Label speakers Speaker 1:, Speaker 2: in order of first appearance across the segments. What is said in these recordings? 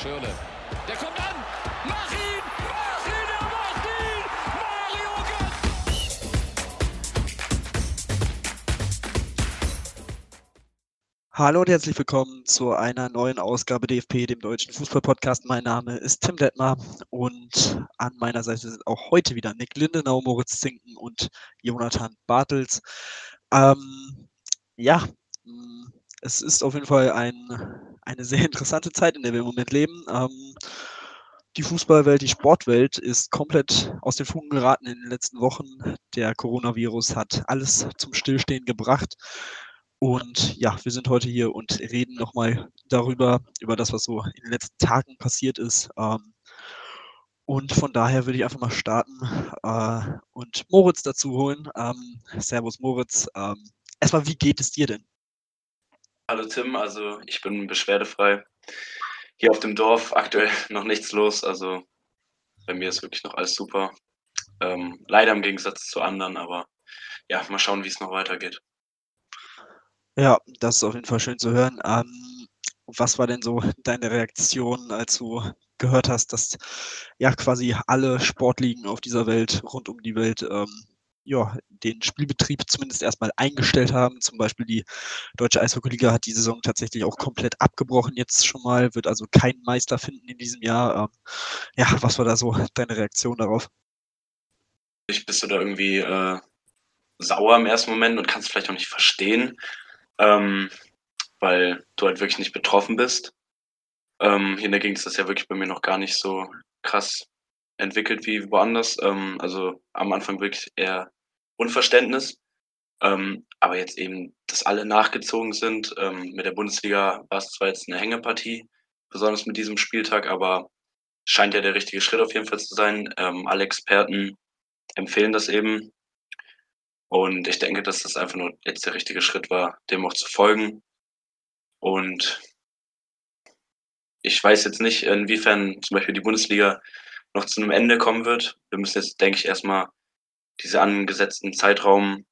Speaker 1: Schürle. Der kommt an. Mach ihn! Mach ihn! Er macht ihn! Mario Götze!
Speaker 2: Hallo und herzlich willkommen zu einer neuen Ausgabe DFP, dem deutschen Fußballpodcast. Mein Name ist Tim Detmar und an meiner Seite sind auch heute wieder Nick Lindenau, Moritz Zinken und Jonathan Bartels. Ähm, ja, mm, es ist auf jeden Fall ein, eine sehr interessante Zeit, in der wir im Moment leben. Ähm, die Fußballwelt, die Sportwelt ist komplett aus den Fugen geraten in den letzten Wochen. Der Coronavirus hat alles zum Stillstehen gebracht. Und ja, wir sind heute hier und reden nochmal darüber, über das, was so in den letzten Tagen passiert ist. Ähm, und von daher würde ich einfach mal starten äh, und Moritz dazu holen. Ähm, servus Moritz. Ähm, erstmal, wie geht es dir denn?
Speaker 3: Hallo Tim, also ich bin beschwerdefrei. Hier auf dem Dorf aktuell noch nichts los, also bei mir ist wirklich noch alles super. Ähm, leider im Gegensatz zu anderen, aber ja, mal schauen, wie es noch weitergeht.
Speaker 2: Ja, das ist auf jeden Fall schön zu hören. Ähm, was war denn so deine Reaktion, als du gehört hast, dass ja quasi alle Sportligen auf dieser Welt, rund um die Welt, ähm, ja, den Spielbetrieb zumindest erstmal eingestellt haben. Zum Beispiel die Deutsche Eishockeyliga hat die Saison tatsächlich auch komplett abgebrochen jetzt schon mal, wird also keinen Meister finden in diesem Jahr. Ähm, ja, was war da so deine Reaktion darauf?
Speaker 3: Ich bist du da irgendwie äh, sauer im ersten Moment und kannst vielleicht auch nicht verstehen, ähm, weil du halt wirklich nicht betroffen bist. Ähm, hier in der Gegend ist das ja wirklich bei mir noch gar nicht so krass entwickelt wie woanders. Ähm, also am Anfang wirklich eher Unverständnis. Ähm, aber jetzt eben, dass alle nachgezogen sind. Ähm, mit der Bundesliga war es zwar jetzt eine Hängepartie, besonders mit diesem Spieltag, aber scheint ja der richtige Schritt auf jeden Fall zu sein. Ähm, alle Experten empfehlen das eben. Und ich denke, dass das einfach nur jetzt der richtige Schritt war, dem auch zu folgen. Und ich weiß jetzt nicht, inwiefern zum Beispiel die Bundesliga noch zu einem Ende kommen wird. Wir müssen jetzt, denke ich, erstmal diese angesetzten Zeitraum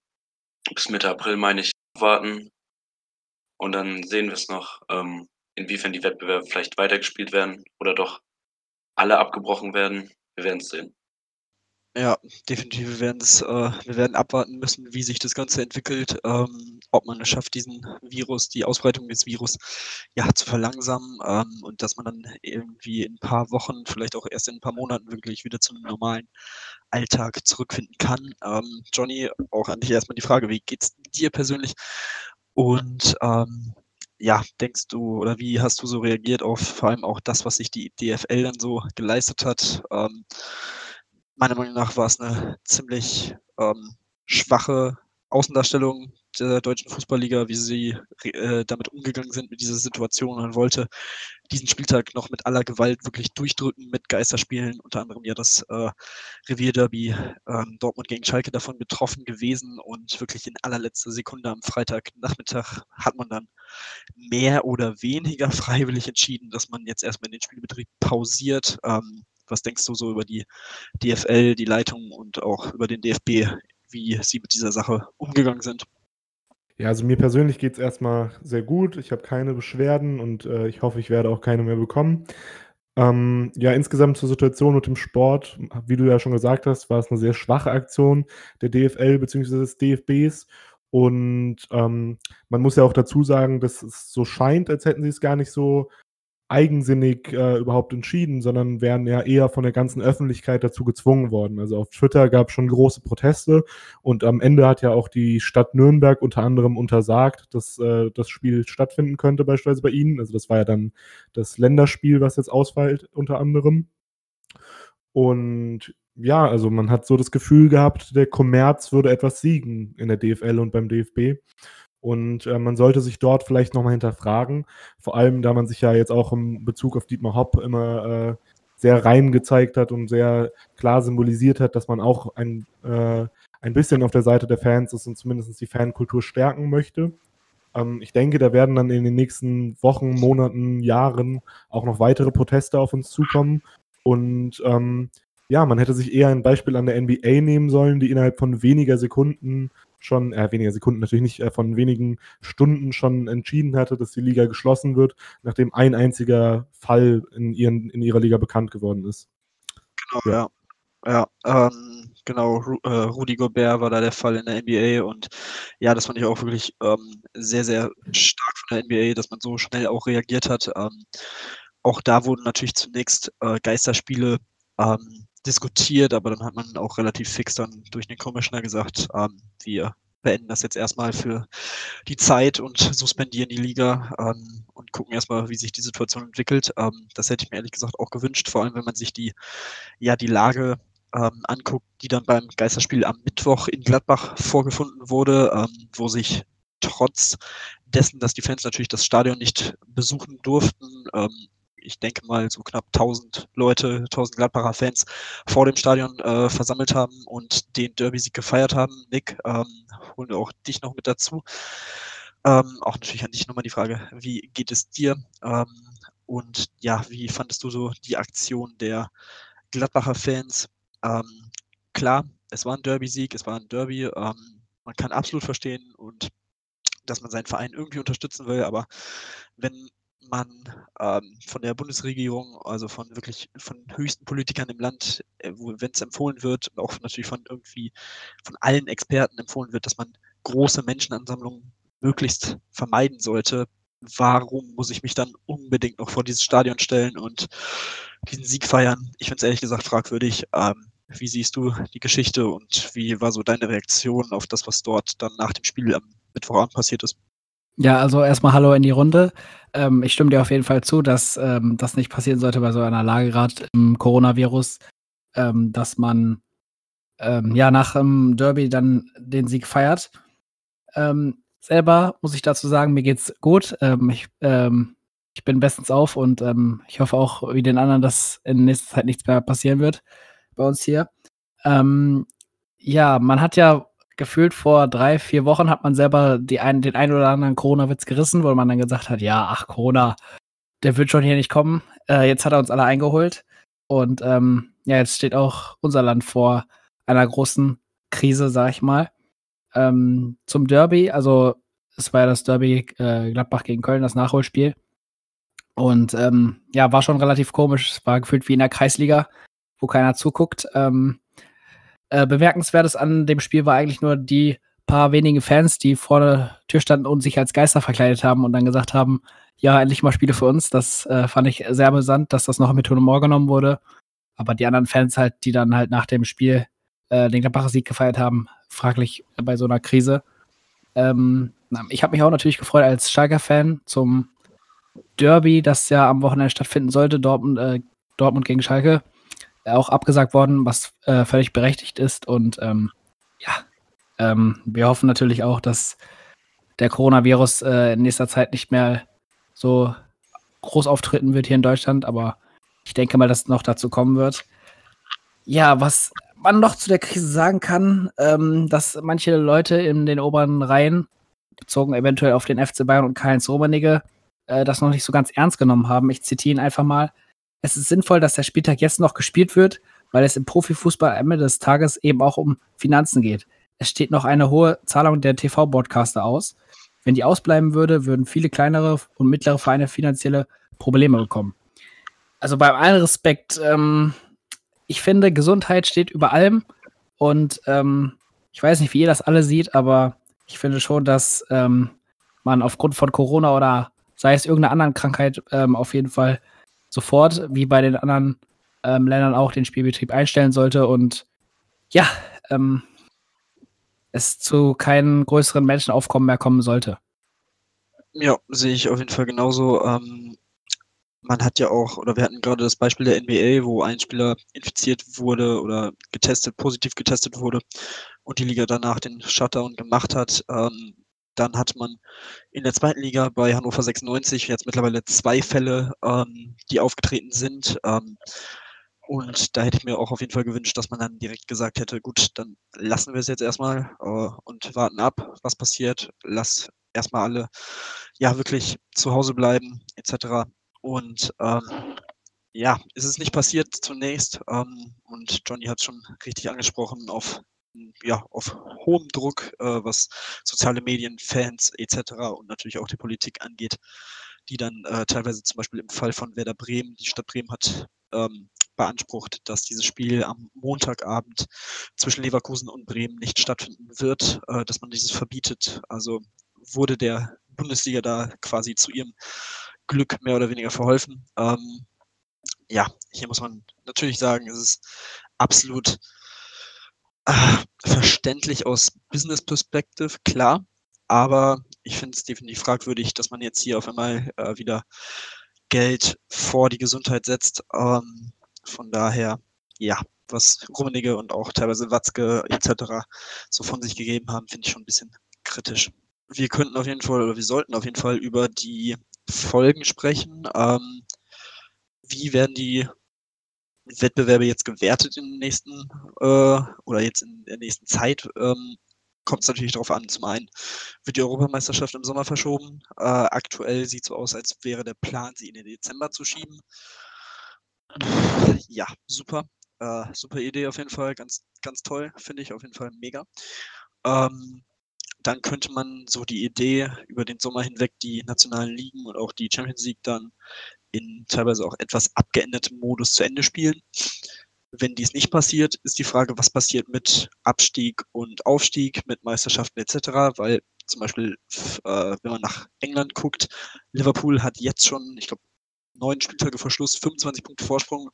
Speaker 3: bis Mitte April, meine ich, warten. Und dann sehen wir es noch, ähm, inwiefern die Wettbewerbe vielleicht weitergespielt werden oder doch alle abgebrochen werden. Wir werden es sehen.
Speaker 2: Ja, definitiv. Wir werden es, äh, wir werden abwarten müssen, wie sich das Ganze entwickelt, ähm, ob man es schafft, diesen Virus, die Ausbreitung des Virus, ja, zu verlangsamen ähm, und dass man dann irgendwie in ein paar Wochen, vielleicht auch erst in ein paar Monaten wirklich wieder zu einem normalen Alltag zurückfinden kann. Ähm, Johnny, auch an dich erstmal die Frage, wie geht's dir persönlich? Und ähm, ja, denkst du oder wie hast du so reagiert auf vor allem auch das, was sich die DFL dann so geleistet hat? Ähm, meiner Meinung nach war es eine ziemlich ähm, schwache Außendarstellung der deutschen Fußballliga, wie sie äh, damit umgegangen sind mit dieser Situation. Man wollte diesen Spieltag noch mit aller Gewalt wirklich durchdrücken mit Geisterspielen, unter anderem ja das äh, Revierderby äh, Dortmund gegen Schalke davon betroffen gewesen und wirklich in allerletzter Sekunde am Freitagnachmittag hat man dann mehr oder weniger freiwillig entschieden, dass man jetzt erstmal den Spielbetrieb pausiert. Ähm, was denkst du so über die DFL, die Leitung und auch über den DFB, wie sie mit dieser Sache umgegangen sind?
Speaker 4: Ja, also mir persönlich geht es erstmal sehr gut. Ich habe keine Beschwerden und äh, ich hoffe, ich werde auch keine mehr bekommen. Ähm, ja, insgesamt zur Situation mit dem Sport, wie du ja schon gesagt hast, war es eine sehr schwache Aktion der DFL bzw. des DFBs. Und ähm, man muss ja auch dazu sagen, dass es so scheint, als hätten sie es gar nicht so eigensinnig äh, überhaupt entschieden, sondern wären ja eher von der ganzen Öffentlichkeit dazu gezwungen worden. Also auf Twitter gab es schon große Proteste und am Ende hat ja auch die Stadt Nürnberg unter anderem untersagt, dass äh, das Spiel stattfinden könnte, beispielsweise bei ihnen. Also das war ja dann das Länderspiel, was jetzt ausfällt, unter anderem. Und ja, also man hat so das Gefühl gehabt, der Kommerz würde etwas siegen in der DFL und beim DFB. Und äh, man sollte sich dort vielleicht nochmal hinterfragen, vor allem da man sich ja jetzt auch im Bezug auf Dietmar Hopp immer äh, sehr rein gezeigt hat und sehr klar symbolisiert hat, dass man auch ein, äh, ein bisschen auf der Seite der Fans ist und zumindest die Fankultur stärken möchte. Ähm, ich denke, da werden dann in den nächsten Wochen, Monaten, Jahren auch noch weitere Proteste auf uns zukommen. Und ähm, ja, man hätte sich eher ein Beispiel an der NBA nehmen sollen, die innerhalb von weniger Sekunden schon, äh, weniger Sekunden natürlich nicht, äh, von wenigen Stunden schon entschieden hatte, dass die Liga geschlossen wird, nachdem ein einziger Fall in, ihren, in ihrer Liga bekannt geworden ist.
Speaker 2: Genau, ja. Ja, ähm, genau, Ru äh, Rudy Gobert war da der Fall in der NBA und ja, das fand ich auch wirklich ähm, sehr, sehr stark von der NBA, dass man so schnell auch reagiert hat. Ähm, auch da wurden natürlich zunächst äh, Geisterspiele ähm, diskutiert, aber dann hat man auch relativ fix dann durch den Commissioner gesagt, ähm, wir beenden das jetzt erstmal für die Zeit und suspendieren die Liga ähm, und gucken erstmal, wie sich die Situation entwickelt. Ähm, das hätte ich mir ehrlich gesagt auch gewünscht, vor allem wenn man sich die, ja, die Lage ähm, anguckt, die dann beim Geisterspiel am Mittwoch in Gladbach vorgefunden wurde, ähm, wo sich trotz dessen, dass die Fans natürlich das Stadion nicht besuchen durften, ähm, ich denke mal, so knapp 1000 Leute, 1000 Gladbacher Fans vor dem Stadion äh, versammelt haben und den Derby-Sieg gefeiert haben. Nick, ähm, holen wir auch dich noch mit dazu. Ähm, auch natürlich an dich nochmal die Frage, wie geht es dir? Ähm, und ja, wie fandest du so die Aktion der Gladbacher Fans? Ähm, klar, es war ein Derby-Sieg, es war ein Derby. Ähm, man kann absolut verstehen und dass man seinen Verein irgendwie unterstützen will, aber wenn man ähm, von der Bundesregierung, also von wirklich von höchsten Politikern im Land, äh, wenn es empfohlen wird, und auch natürlich von irgendwie von allen Experten empfohlen wird, dass man große Menschenansammlungen möglichst vermeiden sollte, warum muss ich mich dann unbedingt noch vor dieses Stadion stellen und diesen Sieg feiern? Ich finde es ehrlich gesagt fragwürdig. Ähm, wie siehst du die Geschichte und wie war so deine Reaktion auf das, was dort dann nach dem Spiel am Mittwochabend passiert ist?
Speaker 5: Ja, also erstmal Hallo in die Runde. Ähm, ich stimme dir auf jeden Fall zu, dass ähm, das nicht passieren sollte bei so einer Lage gerade im Coronavirus, ähm, dass man ähm, ja nach dem Derby dann den Sieg feiert. Ähm, selber muss ich dazu sagen, mir geht's gut. Ähm, ich, ich bin bestens auf und ich hoffe auch wie den anderen, dass in nächster Zeit nichts mehr passieren wird bei uns hier. ja, man hat ja gefühlt vor drei, vier Wochen hat man selber ein, den einen oder anderen Corona-Witz gerissen, wo man dann gesagt hat, ja, ach, Corona, der wird schon hier nicht kommen. Äh, jetzt hat er uns alle eingeholt. Und ähm, ja, jetzt steht auch unser Land vor einer großen Krise, sag ich mal. Ähm, zum Derby, also es war ja das Derby äh, Gladbach gegen Köln, das Nachholspiel. Und ähm, ja, war schon relativ komisch. Es war gefühlt wie in der Kreisliga, wo keiner zuguckt. Ähm, äh, bemerkenswertes an dem Spiel war eigentlich nur die paar wenigen Fans, die vor der Tür standen und sich als Geister verkleidet haben und dann gesagt haben, ja, endlich mal Spiele für uns. Das äh, fand ich sehr amüsant, dass das noch mit Humor genommen wurde. Aber die anderen Fans halt, die dann halt nach dem Spiel äh, den Gladbacher Sieg gefeiert haben, fraglich bei so einer Krise. Ähm, ich habe mich auch natürlich gefreut als Schalker-Fan zum Derby, das ja am Wochenende stattfinden sollte, Dortmund, äh, Dortmund gegen Schalke auch abgesagt worden, was äh, völlig berechtigt ist. Und ähm, ja, ähm, wir hoffen natürlich auch, dass der Coronavirus äh, in nächster Zeit nicht mehr so groß auftreten wird hier in Deutschland, aber ich denke mal, dass es noch dazu kommen wird. Ja, was man noch zu der Krise sagen kann, ähm, dass manche Leute in den oberen Reihen, bezogen eventuell auf den FC Bayern und Karl-Heinz Rummenigge, äh, das noch nicht so ganz ernst genommen haben. Ich zitiere ihn einfach mal es ist sinnvoll, dass der Spieltag jetzt noch gespielt wird, weil es im Profifußball am Ende des Tages eben auch um Finanzen geht. Es steht noch eine hohe Zahlung der TV-Broadcaster aus. Wenn die ausbleiben würde, würden viele kleinere und mittlere Vereine finanzielle Probleme bekommen. Also bei allem Respekt, ähm, ich finde, Gesundheit steht über allem. Und ähm, ich weiß nicht, wie ihr das alle seht, aber ich finde schon, dass ähm, man aufgrund von Corona oder sei es irgendeiner anderen Krankheit ähm, auf jeden Fall sofort, wie bei den anderen ähm, Ländern auch, den Spielbetrieb einstellen sollte und ja, ähm, es zu keinen größeren Menschenaufkommen mehr kommen sollte.
Speaker 2: Ja, sehe ich auf jeden Fall genauso. Ähm, man hat ja auch, oder wir hatten gerade das Beispiel der NBA, wo ein Spieler infiziert wurde oder getestet, positiv getestet wurde und die Liga danach den Shutdown gemacht hat. Ähm, dann hat man in der zweiten Liga bei Hannover 96 jetzt mittlerweile zwei Fälle, ähm, die aufgetreten sind. Ähm, und da hätte ich mir auch auf jeden Fall gewünscht, dass man dann direkt gesagt hätte, gut, dann lassen wir es jetzt erstmal äh, und warten ab, was passiert. Lass erstmal alle ja wirklich zu Hause bleiben, etc. Und ähm, ja, ist es nicht passiert zunächst. Ähm, und Johnny hat es schon richtig angesprochen auf ja, auf hohem Druck, äh, was soziale Medien, Fans etc. und natürlich auch die Politik angeht, die dann äh, teilweise zum Beispiel im Fall von Werder Bremen, die Stadt Bremen hat ähm, beansprucht, dass dieses Spiel am Montagabend zwischen Leverkusen und Bremen nicht stattfinden wird, äh, dass man dieses verbietet. Also wurde der Bundesliga da quasi zu ihrem Glück mehr oder weniger verholfen. Ähm, ja, hier muss man natürlich sagen, es ist absolut äh, verständlich aus Business Perspective, klar. Aber ich finde es definitiv fragwürdig, dass man jetzt hier auf einmal äh, wieder Geld vor die Gesundheit setzt. Ähm, von daher, ja, was Rummenigge und auch teilweise Watzke etc. so von sich gegeben haben, finde ich schon ein bisschen kritisch. Wir könnten auf jeden Fall, oder wir sollten auf jeden Fall über die Folgen sprechen. Ähm, wie werden die Wettbewerbe jetzt gewertet in den nächsten äh, oder jetzt in der nächsten Zeit? Ähm, kommt es natürlich darauf an. Zum einen wird die Europameisterschaft im Sommer verschoben. Äh, aktuell sieht es so aus, als wäre der Plan, sie in den Dezember zu schieben. Ja, super. Äh, super Idee auf jeden Fall. Ganz, ganz toll, finde ich auf jeden Fall mega. Ähm, dann könnte man so die Idee über den Sommer hinweg die nationalen Ligen und auch die Champions League dann in teilweise auch etwas abgeändertem Modus zu Ende spielen. Wenn dies nicht passiert, ist die Frage, was passiert mit Abstieg und Aufstieg, mit Meisterschaften etc., weil zum Beispiel, äh, wenn man nach England guckt, Liverpool hat jetzt schon, ich glaube, neun Spieltage vor Schluss, 25 Punkte Vorsprung.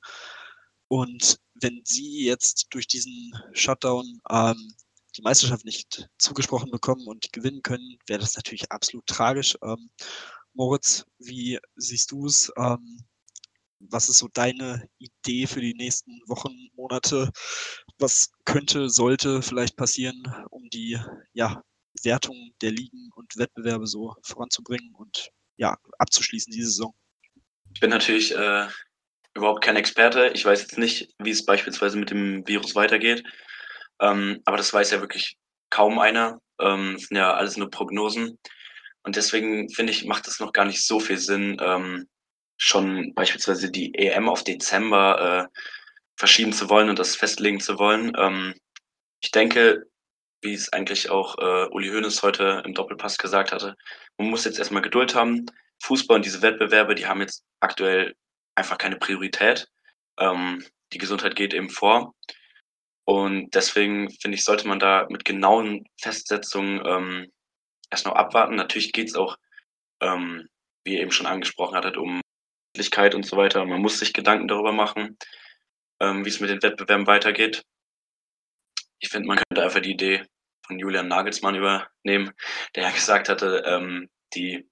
Speaker 2: Und wenn sie jetzt durch diesen Shutdown ähm, die Meisterschaft nicht zugesprochen bekommen und gewinnen können, wäre das natürlich absolut tragisch. Ähm, Moritz, wie siehst du es? Ähm, was ist so deine Idee für die nächsten Wochen, Monate? Was könnte, sollte vielleicht passieren, um die ja, Wertung der Ligen und Wettbewerbe so voranzubringen und ja, abzuschließen diese Saison?
Speaker 3: Ich bin natürlich äh, überhaupt kein Experte. Ich weiß jetzt nicht, wie es beispielsweise mit dem Virus weitergeht. Ähm, aber das weiß ja wirklich kaum einer. Ähm, das sind ja alles nur Prognosen. Und deswegen finde ich, macht es noch gar nicht so viel Sinn, ähm, schon beispielsweise die EM auf Dezember äh, verschieben zu wollen und das festlegen zu wollen. Ähm, ich denke, wie es eigentlich auch äh, Uli Hoeneß heute im Doppelpass gesagt hatte, man muss jetzt erstmal Geduld haben. Fußball und diese Wettbewerbe, die haben jetzt aktuell einfach keine Priorität. Ähm, die Gesundheit geht eben vor. Und deswegen finde ich, sollte man da mit genauen Festsetzungen ähm, erst noch abwarten. Natürlich geht es auch, ähm, wie ihr eben schon angesprochen hattet, um Öffentlichkeit und so weiter. Man muss sich Gedanken darüber machen, ähm, wie es mit den Wettbewerben weitergeht. Ich finde, man könnte einfach die Idee von Julian Nagelsmann übernehmen, der ja gesagt hatte, ähm, die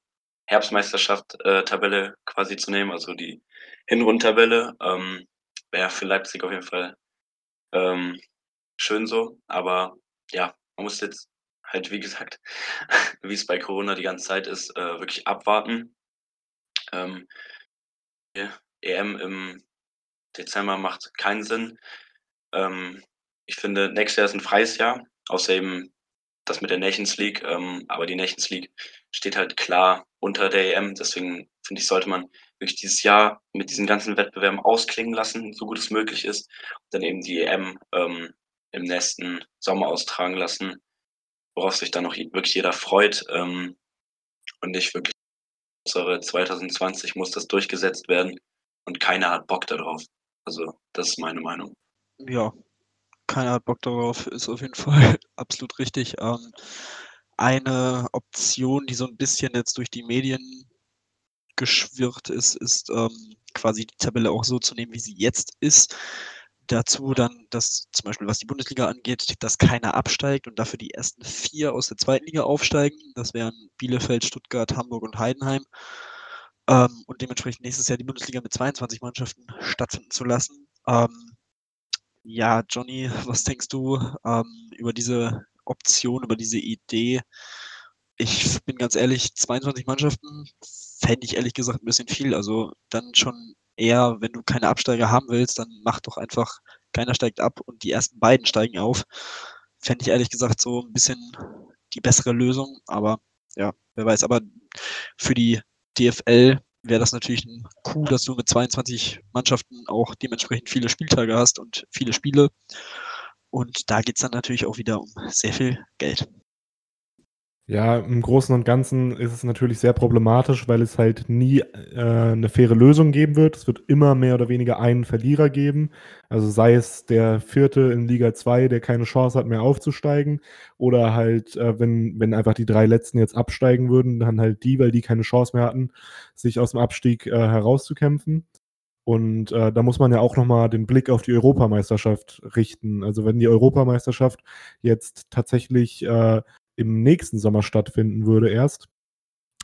Speaker 3: Herbstmeisterschaft-Tabelle äh, quasi zu nehmen, also die Hinrundtabelle. Ähm, Wäre für Leipzig auf jeden Fall ähm, schön so. Aber ja, man muss jetzt halt, wie gesagt, wie es bei Corona die ganze Zeit ist, äh, wirklich abwarten. Ähm, EM im Dezember macht keinen Sinn. Ähm, ich finde, nächstes Jahr ist ein freies Jahr, außer eben das mit der Nations League. Ähm, aber die Nations League steht halt klar unter der EM. Deswegen finde ich, sollte man wirklich dieses Jahr mit diesen ganzen Wettbewerben ausklingen lassen, so gut es möglich ist. Und dann eben die EM ähm, im nächsten Sommer austragen lassen, worauf sich dann noch wirklich jeder freut. Ähm, und nicht wirklich, 2020 muss das durchgesetzt werden und keiner hat Bock darauf. Also, das ist meine Meinung.
Speaker 2: Ja, keiner hat Bock darauf, ist auf jeden Fall absolut richtig. Ähm, eine Option, die so ein bisschen jetzt durch die Medien geschwirrt ist, ist ähm, quasi die Tabelle auch so zu nehmen, wie sie jetzt ist. Dazu dann, dass zum Beispiel was die Bundesliga angeht, dass keiner absteigt und dafür die ersten vier aus der zweiten Liga aufsteigen. Das wären Bielefeld, Stuttgart, Hamburg und Heidenheim. Ähm, und dementsprechend nächstes Jahr die Bundesliga mit 22 Mannschaften stattfinden zu lassen. Ähm, ja, Johnny, was denkst du ähm, über diese Option, über diese Idee? Ich bin ganz ehrlich, 22 Mannschaften fände ich ehrlich gesagt ein bisschen viel. Also dann schon eher, wenn du keine Absteiger haben willst, dann mach doch einfach, keiner steigt ab und die ersten beiden steigen auf. Fände ich ehrlich gesagt so ein bisschen die bessere Lösung. Aber ja, wer weiß. Aber für die DFL wäre das natürlich ein Coup, dass du mit 22 Mannschaften auch dementsprechend viele Spieltage hast und viele Spiele. Und da geht es dann natürlich auch wieder um sehr viel Geld.
Speaker 4: Ja, im Großen und Ganzen ist es natürlich sehr problematisch, weil es halt nie äh, eine faire Lösung geben wird. Es wird immer mehr oder weniger einen Verlierer geben. Also sei es der Vierte in Liga 2, der keine Chance hat, mehr aufzusteigen, oder halt, äh, wenn, wenn einfach die drei Letzten jetzt absteigen würden, dann halt die, weil die keine Chance mehr hatten, sich aus dem Abstieg äh, herauszukämpfen. Und äh, da muss man ja auch nochmal den Blick auf die Europameisterschaft richten. Also wenn die Europameisterschaft jetzt tatsächlich äh, im nächsten Sommer stattfinden würde erst,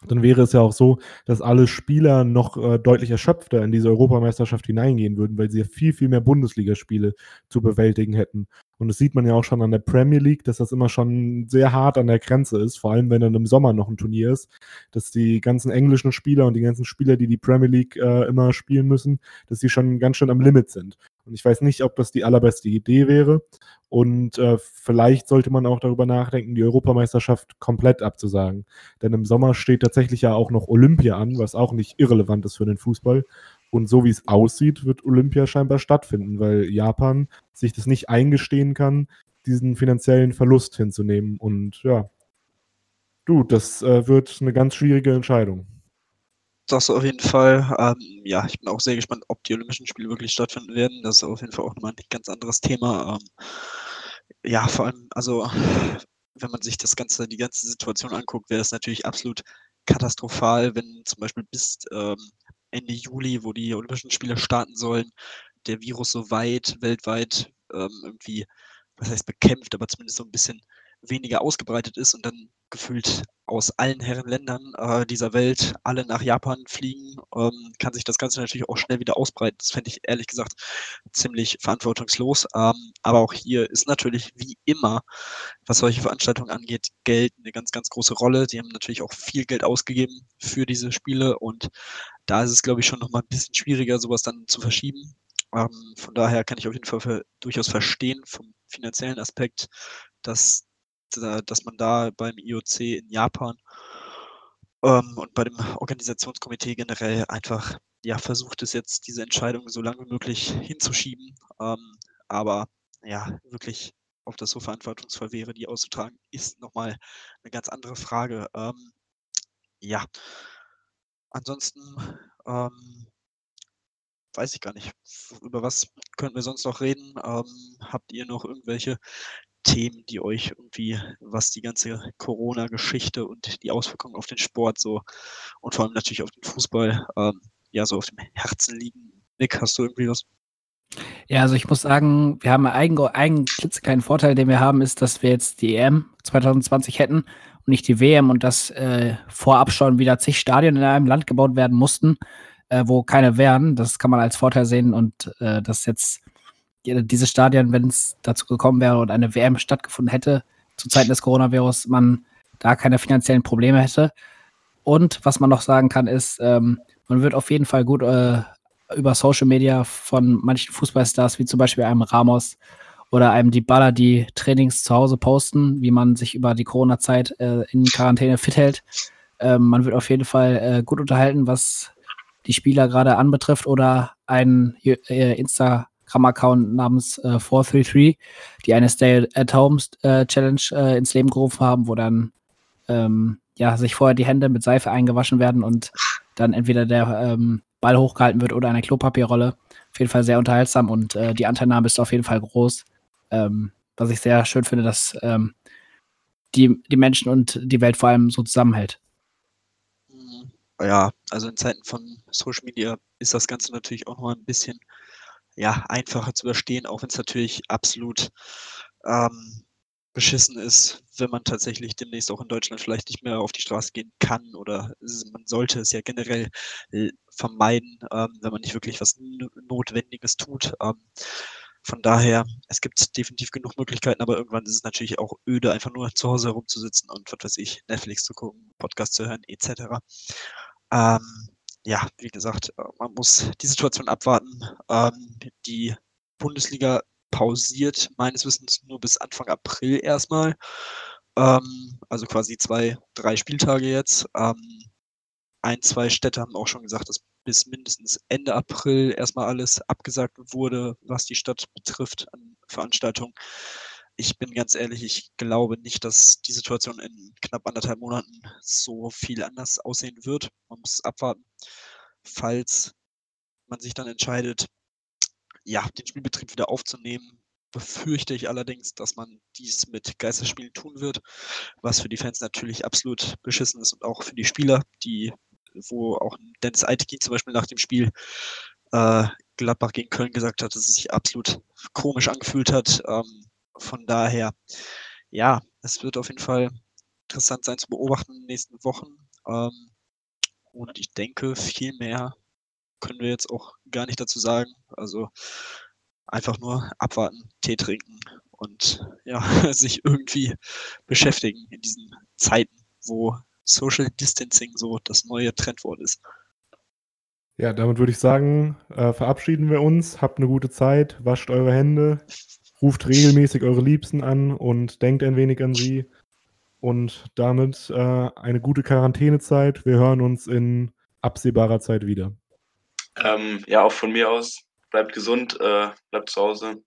Speaker 4: dann wäre es ja auch so, dass alle Spieler noch äh, deutlich erschöpfter in diese Europameisterschaft hineingehen würden, weil sie ja viel, viel mehr Bundesligaspiele zu bewältigen hätten. Und das sieht man ja auch schon an der Premier League, dass das immer schon sehr hart an der Grenze ist, vor allem wenn dann im Sommer noch ein Turnier ist, dass die ganzen englischen Spieler und die ganzen Spieler, die die Premier League äh, immer spielen müssen, dass die schon ganz schön am Limit sind. Und ich weiß nicht, ob das die allerbeste Idee wäre. Und äh, vielleicht sollte man auch darüber nachdenken, die Europameisterschaft komplett abzusagen. Denn im Sommer steht tatsächlich ja auch noch Olympia an, was auch nicht irrelevant ist für den Fußball. Und so wie es aussieht, wird Olympia scheinbar stattfinden, weil Japan sich das nicht eingestehen kann, diesen finanziellen Verlust hinzunehmen. Und ja, du, das äh, wird eine ganz schwierige Entscheidung
Speaker 2: das auf jeden Fall. Ähm, ja, ich bin auch sehr gespannt, ob die Olympischen Spiele wirklich stattfinden werden. Das ist auf jeden Fall auch nochmal ein ganz anderes Thema. Ähm, ja, vor allem, also wenn man sich das ganze, die ganze Situation anguckt, wäre es natürlich absolut katastrophal, wenn zum Beispiel bis ähm, Ende Juli, wo die Olympischen Spiele starten sollen, der Virus so weit weltweit ähm, irgendwie, was heißt bekämpft, aber zumindest so ein bisschen weniger ausgebreitet ist und dann gefühlt aus allen Herren Ländern äh, dieser Welt alle nach Japan fliegen, ähm, kann sich das Ganze natürlich auch schnell wieder ausbreiten. Das fände ich ehrlich gesagt ziemlich verantwortungslos. Ähm, aber auch hier ist natürlich wie immer, was solche Veranstaltungen angeht, Geld eine ganz, ganz große Rolle. Die haben natürlich auch viel Geld ausgegeben für diese Spiele und da ist es, glaube ich, schon nochmal ein bisschen schwieriger, sowas dann zu verschieben. Ähm, von daher kann ich auf jeden Fall für, durchaus verstehen vom finanziellen Aspekt, dass dass man da beim IOC in Japan ähm, und bei dem Organisationskomitee generell einfach ja, versucht es jetzt, diese Entscheidung so lange wie möglich hinzuschieben. Ähm, aber ja, wirklich, ob das so verantwortungsvoll wäre, die auszutragen, ist nochmal eine ganz andere Frage. Ähm, ja, ansonsten ähm, weiß ich gar nicht, über was könnten wir sonst noch reden? Ähm, habt ihr noch irgendwelche Themen, die euch irgendwie, was die ganze Corona-Geschichte und die Auswirkungen auf den Sport so und vor allem natürlich auf den Fußball, ähm, ja, so auf dem Herzen liegen. Nick, hast du irgendwie was?
Speaker 5: Ja, also ich muss sagen, wir haben einen, einen klitzekleinen Vorteil, den wir haben, ist, dass wir jetzt die EM 2020 hätten und nicht die WM und dass äh, vorab schon wieder zig Stadien in einem Land gebaut werden mussten, äh, wo keine wären. Das kann man als Vorteil sehen und äh, das jetzt diese Stadien, wenn es dazu gekommen wäre und eine WM stattgefunden hätte, zu Zeiten des Coronavirus, man da keine finanziellen Probleme hätte. Und was man noch sagen kann, ist, ähm, man wird auf jeden Fall gut äh, über Social Media von manchen Fußballstars, wie zum Beispiel einem Ramos oder einem Dybala, die Trainings zu Hause posten, wie man sich über die Corona-Zeit äh, in Quarantäne fit hält. Ähm, man wird auf jeden Fall äh, gut unterhalten, was die Spieler gerade anbetrifft oder ein äh, Insta- Instagram-Account namens äh, 433, die eine Stay at Home äh, äh, ins Leben gerufen haben, wo dann ähm, ja, sich vorher die Hände mit Seife eingewaschen werden und dann entweder der ähm, Ball hochgehalten wird oder eine Klopapierrolle. Auf jeden Fall sehr unterhaltsam und äh, die Anteilnahme ist auf jeden Fall groß. Ähm, was ich sehr schön finde, dass ähm, die, die Menschen und die Welt vor allem so zusammenhält.
Speaker 2: Ja, also in Zeiten von Social Media ist das Ganze natürlich auch noch ein bisschen ja, einfacher zu überstehen, auch wenn es natürlich absolut ähm, beschissen ist, wenn man tatsächlich demnächst auch in Deutschland vielleicht nicht mehr auf die Straße gehen kann oder man sollte es ja generell äh, vermeiden, ähm, wenn man nicht wirklich was Notwendiges tut. Ähm, von daher, es gibt definitiv genug Möglichkeiten, aber irgendwann ist es natürlich auch öde, einfach nur zu Hause herumzusitzen und was weiß ich, Netflix zu gucken, Podcast zu hören, etc. Ähm, ja, wie gesagt, äh, man muss die Situation abwarten. Ähm, die Bundesliga pausiert meines Wissens nur bis Anfang April erstmal. Ähm, also quasi zwei, drei Spieltage jetzt. Ähm, ein, zwei Städte haben auch schon gesagt, dass bis mindestens Ende April erstmal alles abgesagt wurde, was die Stadt betrifft an Veranstaltung. Ich bin ganz ehrlich, ich glaube nicht, dass die Situation in knapp anderthalb Monaten so viel anders aussehen wird. Man muss abwarten. Falls man sich dann entscheidet, ja, den Spielbetrieb wieder aufzunehmen, befürchte ich allerdings, dass man dies mit Geisterspielen tun wird, was für die Fans natürlich absolut beschissen ist und auch für die Spieler, die, wo auch Dennis Eitekin zum Beispiel nach dem Spiel äh, Gladbach gegen Köln gesagt hat, dass es sich absolut komisch angefühlt hat. Ähm, von daher, ja, es wird auf jeden Fall interessant sein zu beobachten in den nächsten Wochen. Ähm, und ich denke, viel mehr können wir jetzt auch gar nicht dazu sagen. Also einfach nur abwarten, Tee trinken und ja, sich irgendwie beschäftigen in diesen Zeiten, wo Social Distancing so das neue Trendwort ist.
Speaker 4: Ja, damit würde ich sagen, äh, verabschieden wir uns. Habt eine gute Zeit, wascht eure Hände, ruft regelmäßig eure Liebsten an und denkt ein wenig an sie. Und damit äh, eine gute Quarantänezeit. Wir hören uns in absehbarer Zeit wieder.
Speaker 3: Ähm, ja, auch von mir aus. Bleibt gesund, äh, bleibt zu Hause,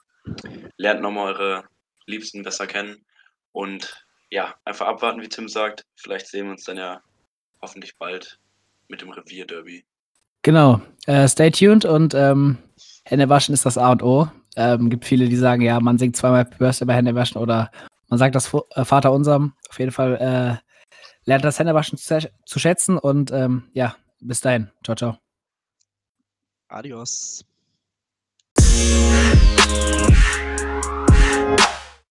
Speaker 3: lernt nochmal eure Liebsten besser kennen und ja, einfach abwarten, wie Tim sagt. Vielleicht sehen wir uns dann ja hoffentlich bald mit dem Revierderby.
Speaker 5: Genau. Äh, stay tuned und ähm, Hände waschen ist das A und O. Ähm, gibt viele, die sagen, ja, man singt zweimal Börse bei Hände waschen oder man sagt das äh, Vater unserem. Auf jeden Fall äh, lernt das Händewaschen zu, zu schätzen und ähm, ja, bis dahin. Ciao, ciao.
Speaker 2: Adios.